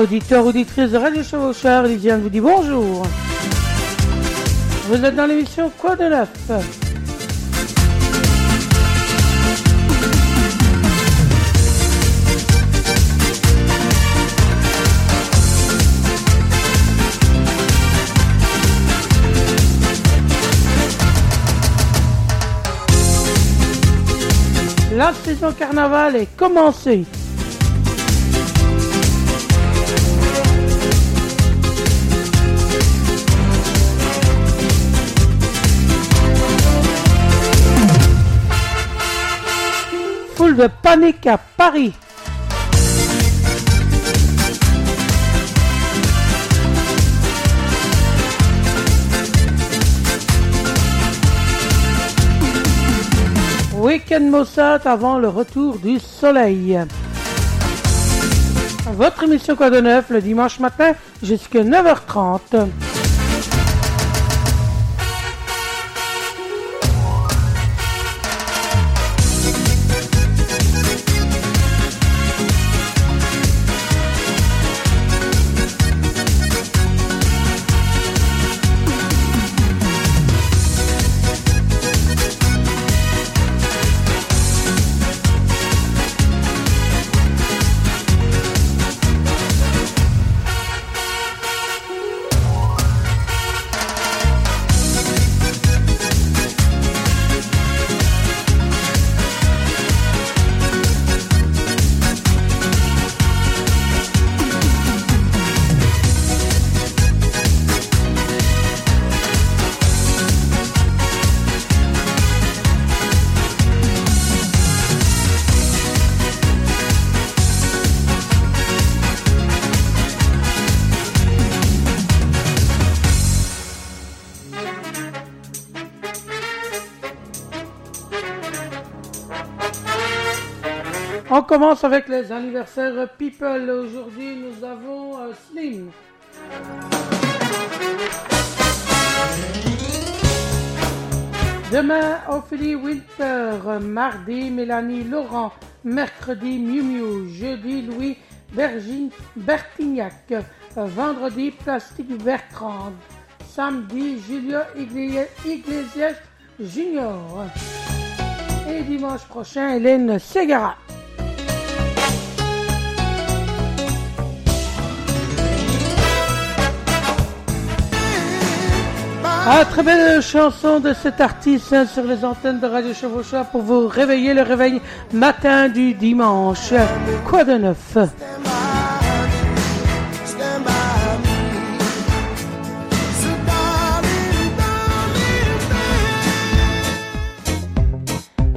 Auditeur, auditrice de Radio Chevaucheur, Lisiane vous dit bonjour. Vous êtes dans l'émission Quoi de neuf? La saison carnaval est commencée. De panique à Paris. Week-end Mossad avant le retour du soleil. Votre émission Quoi de neuf le dimanche matin jusqu'à 9h30. On commence avec les anniversaires People. Aujourd'hui, nous avons euh, Slim. Demain, Ophélie Winter. Mardi, Mélanie Laurent. Mercredi, Miu Miu. Jeudi, Louis Bergin, Bertignac. Vendredi, Plastique Bertrand. Samedi, Julio Iglesias Junior. Et dimanche prochain, Hélène Segara. Ah, très belle chanson de cet artiste hein, sur les antennes de Radio Chevauchois pour vous réveiller le réveil matin du dimanche. Quoi de neuf?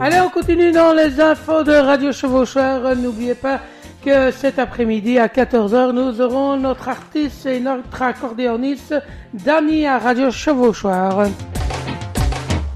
Allez, on continue dans les infos de Radio Chevauchoir. N'oubliez pas que cet après-midi à 14h, nous aurons notre artiste et notre accordéoniste Dani à Radio Chevauchoir.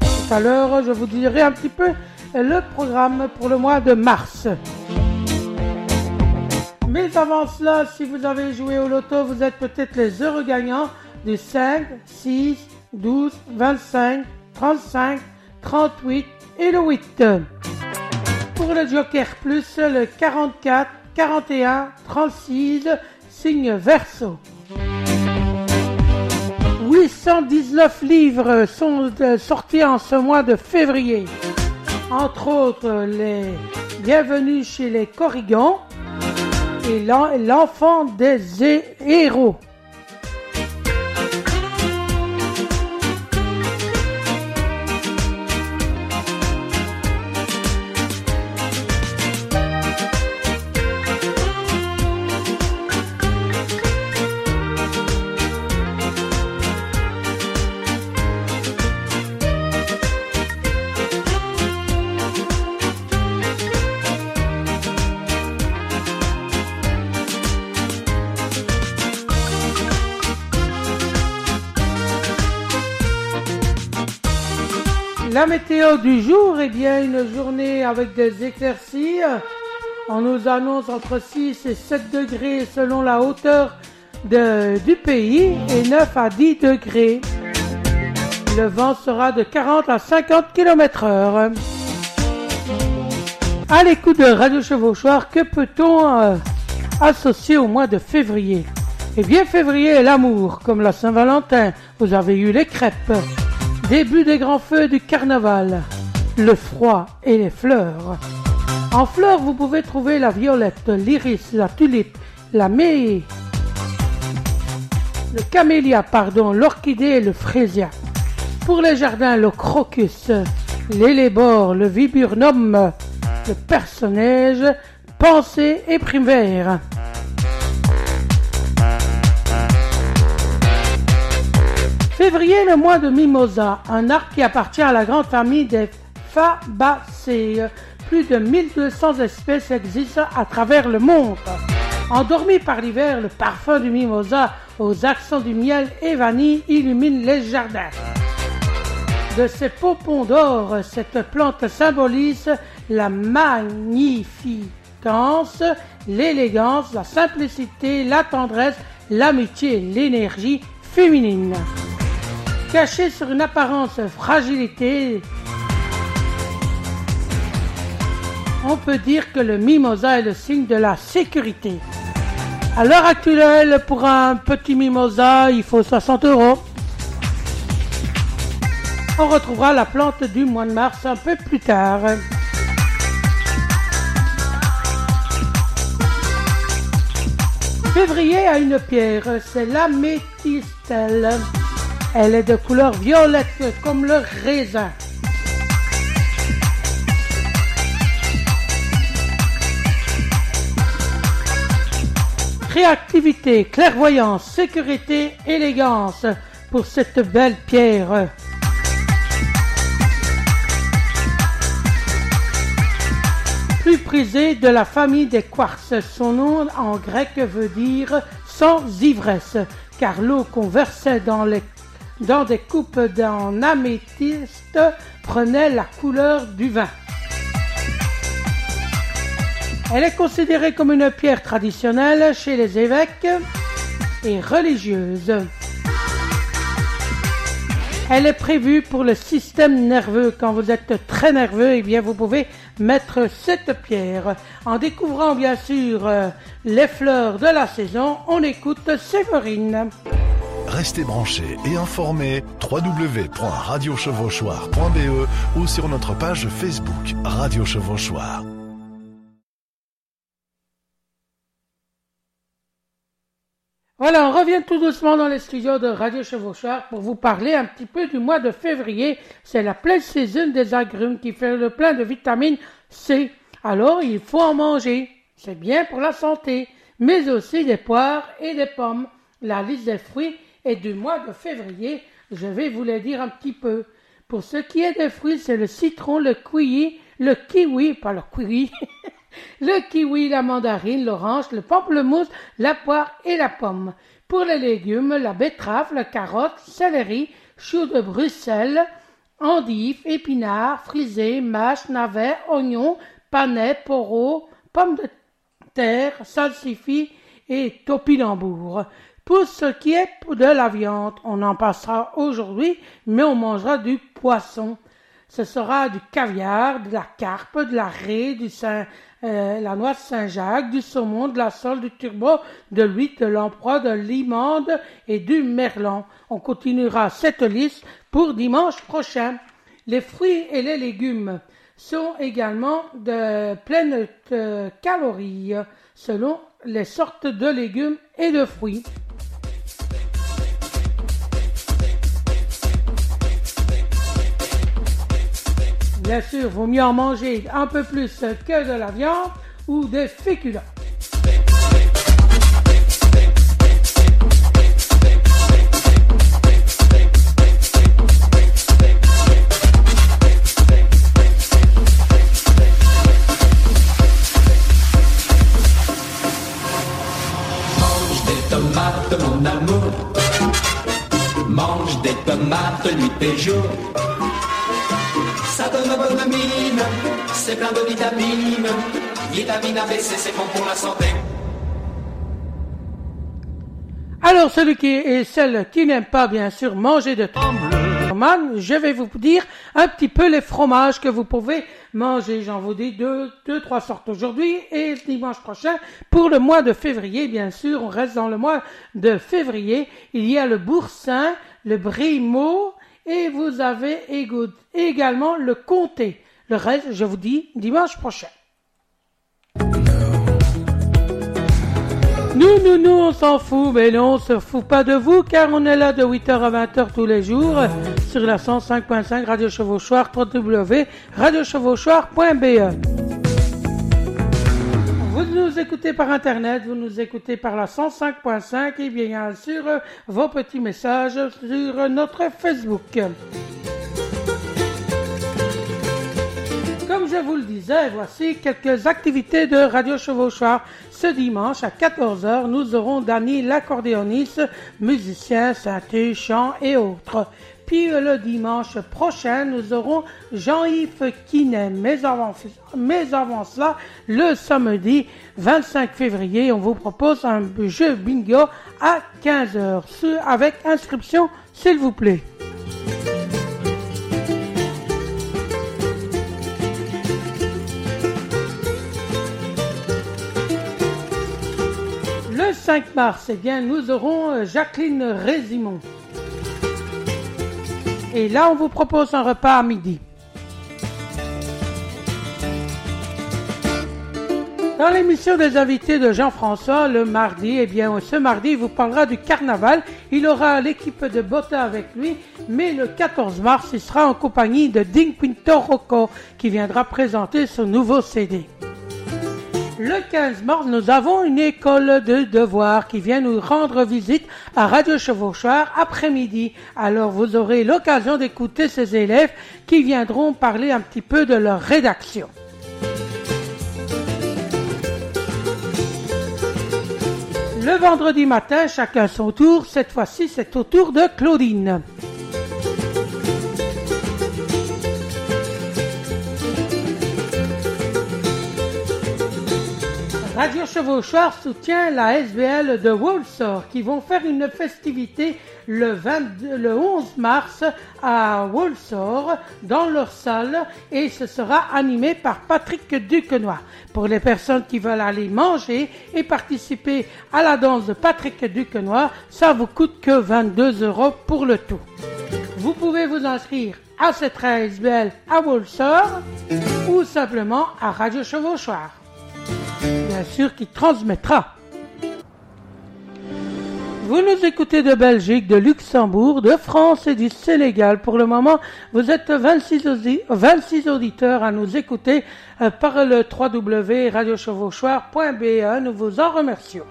Tout à l'heure, je vous dirai un petit peu le programme pour le mois de mars. Mais avant cela, si vous avez joué au loto, vous êtes peut-être les heureux gagnants du 5, 6, 12, 25, 35, 38 et le 8. Pour le Joker Plus, le 44, 41, 36, signe verso. 819 livres sont euh, sortis en ce mois de février. Entre autres, les Bienvenus chez les Corrigans et L'enfant des héros. La météo du jour, eh bien, une journée avec des éclaircies. On nous annonce entre 6 et 7 degrés selon la hauteur du pays et 9 à 10 degrés. Le vent sera de 40 à 50 km heure. À l'écoute de Radio Chevauchoir, que peut-on euh, associé au mois de février? Eh bien, février est l'amour, comme la Saint-Valentin. Vous avez eu les crêpes. Début des grands feux du carnaval. Le froid et les fleurs. En fleurs, vous pouvez trouver la violette, l'iris, la tulipe, la mé... le camélia, pardon, l'orchidée et le frésia. Pour les jardins, le crocus, l'élébore, le viburnum, le personnage, pensée et primaire. Février, le mois de Mimosa, un arbre qui appartient à la grande famille des Fabacées. Plus de 1200 espèces existent à travers le monde. Endormi par l'hiver, le parfum du mimosa aux accents du miel et vanille illumine les jardins. De ses popons d'or, cette plante symbolise la magnificence, l'élégance, la simplicité, la tendresse, l'amitié, l'énergie féminine. Cachée sur une apparence fragilité, on peut dire que le mimosa est le signe de la sécurité. À l'heure actuelle, pour un petit mimosa, il faut 60 euros. On retrouvera la plante du mois de mars un peu plus tard. Février a une pierre, c'est l'améthystelle. Elle est de couleur violette comme le raisin. Créativité, clairvoyance, sécurité, élégance pour cette belle pierre. Plus prisée de la famille des quartz, son nom en grec veut dire sans ivresse, car l'eau qu'on versait dans, les, dans des coupes d'en améthyste prenait la couleur du vin. Elle est considérée comme une pierre traditionnelle chez les évêques et religieuses. Elle est prévue pour le système nerveux. Quand vous êtes très nerveux, eh bien, vous pouvez mettre cette pierre. En découvrant, bien sûr, euh, les fleurs de la saison, on écoute Séverine. Restez branchés et informés www.radiochevauchoir.be ou sur notre page Facebook Radio Chevauchoir. Voilà, on revient tout doucement dans les studios de Radio Chevauchoir pour vous parler un petit peu du mois de février. C'est la pleine saison des agrumes qui fait le plein de vitamine C. Alors, il faut en manger. C'est bien pour la santé. Mais aussi des poires et des pommes. La liste des fruits est du mois de février. Je vais vous les dire un petit peu. Pour ce qui est des fruits, c'est le citron, le kiwi, le kiwi, pas le kiwi, le kiwi, la mandarine, l'orange, le pamplemousse, la poire et la pomme. Pour les légumes, la betterave, la carotte, céleri, chou de Bruxelles, endives, épinards, frisés, mâches, navets, oignons, panais, poros, pommes de terre, salsifis et topinambour. Pour ce qui est de la viande, on en passera aujourd'hui, mais on mangera du poisson. Ce sera du caviar, de la carpe, de la raie, du euh, la noix Saint-Jacques, du saumon, de la sole, du turbo, de l'huile, de l'emperoi, de l'imande et du merlan. On continuera cette liste pour dimanche prochain. Les fruits et les légumes sont également de pleines de calories selon les sortes de légumes et de fruits. Bien sûr, vaut mieux en manger un peu plus que de la viande ou des féculents. Mange des tomates, mon amour. Mange des tomates nuit et jour. Alors celui qui et celle qui n'aime pas bien sûr manger de Superman, je vais vous dire un petit peu les fromages que vous pouvez manger. J'en vous dis deux, deux, trois sortes aujourd'hui et dimanche prochain. Pour le mois de février, bien sûr, on reste dans le mois de février. Il y a le boursin, le brimo et vous avez également le comté. Le reste, je vous dis dimanche prochain. Nous, nous, nous, on s'en fout, mais non, on se fout pas de vous, car on est là de 8h à 20h tous les jours sur la 105.5 Radio Chevauchoir, www.radiochevauchoir.be. Vous nous écoutez par Internet, vous nous écoutez par la 105.5 et bien sûr vos petits messages sur notre Facebook. Comme je vous le disais, voici quelques activités de Radio Chevauchoir. Ce dimanche à 14h, nous aurons Danny l'accordéoniste, musicien, synthé, chant et autres. Puis le dimanche prochain, nous aurons Jean-Yves Quinet. Mais avant, cela, le samedi 25 février, on vous propose un jeu bingo à 15h. Avec inscription, s'il vous plaît. Le 5 mars, eh bien, nous aurons euh, Jacqueline Résimon. Et là, on vous propose un repas à midi. Dans l'émission des invités de Jean-François, le mardi, eh bien, ce mardi, il vous parlera du carnaval. Il aura l'équipe de Botta avec lui, mais le 14 mars, il sera en compagnie de Ding Pinto Rocco, qui viendra présenter son nouveau CD. Le 15 mars, nous avons une école de devoirs qui vient nous rendre visite à Radio Chevauchoir après-midi. Alors vous aurez l'occasion d'écouter ces élèves qui viendront parler un petit peu de leur rédaction. Le vendredi matin, chacun son tour. Cette fois-ci, c'est au tour de Claudine. Radio Chevauchoir soutient la SBL de Walsall qui vont faire une festivité le, le 11 mars à Walsall dans leur salle et ce sera animé par Patrick Duquenois. Pour les personnes qui veulent aller manger et participer à la danse de Patrick Duquenois, ça vous coûte que 22 euros pour le tout. Vous pouvez vous inscrire à cette SBL à Walsall ou simplement à Radio Chevauchoir bien sûr, qui transmettra. Vous nous écoutez de Belgique, de Luxembourg, de France et du Sénégal. Pour le moment, vous êtes 26, 26 auditeurs à nous écouter euh, par le www.radiochevauchoir.be. Nous vous en remercions.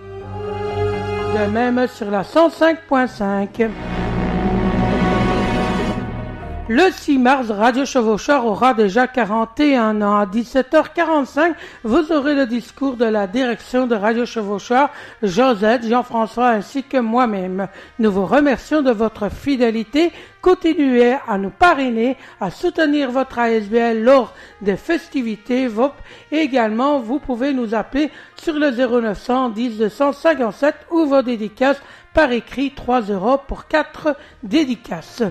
De même sur la 105.5. Le 6 mars, Radio Chevaucheur aura déjà 41 ans. À 17h45, vous aurez le discours de la direction de Radio Chevaucheur, Josette, Jean-François ainsi que moi-même. Nous vous remercions de votre fidélité. Continuez à nous parrainer, à soutenir votre ASBL lors des festivités VOP. également, vous pouvez nous appeler sur le 0910 257 ou vos dédicaces par écrit 3 euros pour 4 dédicaces.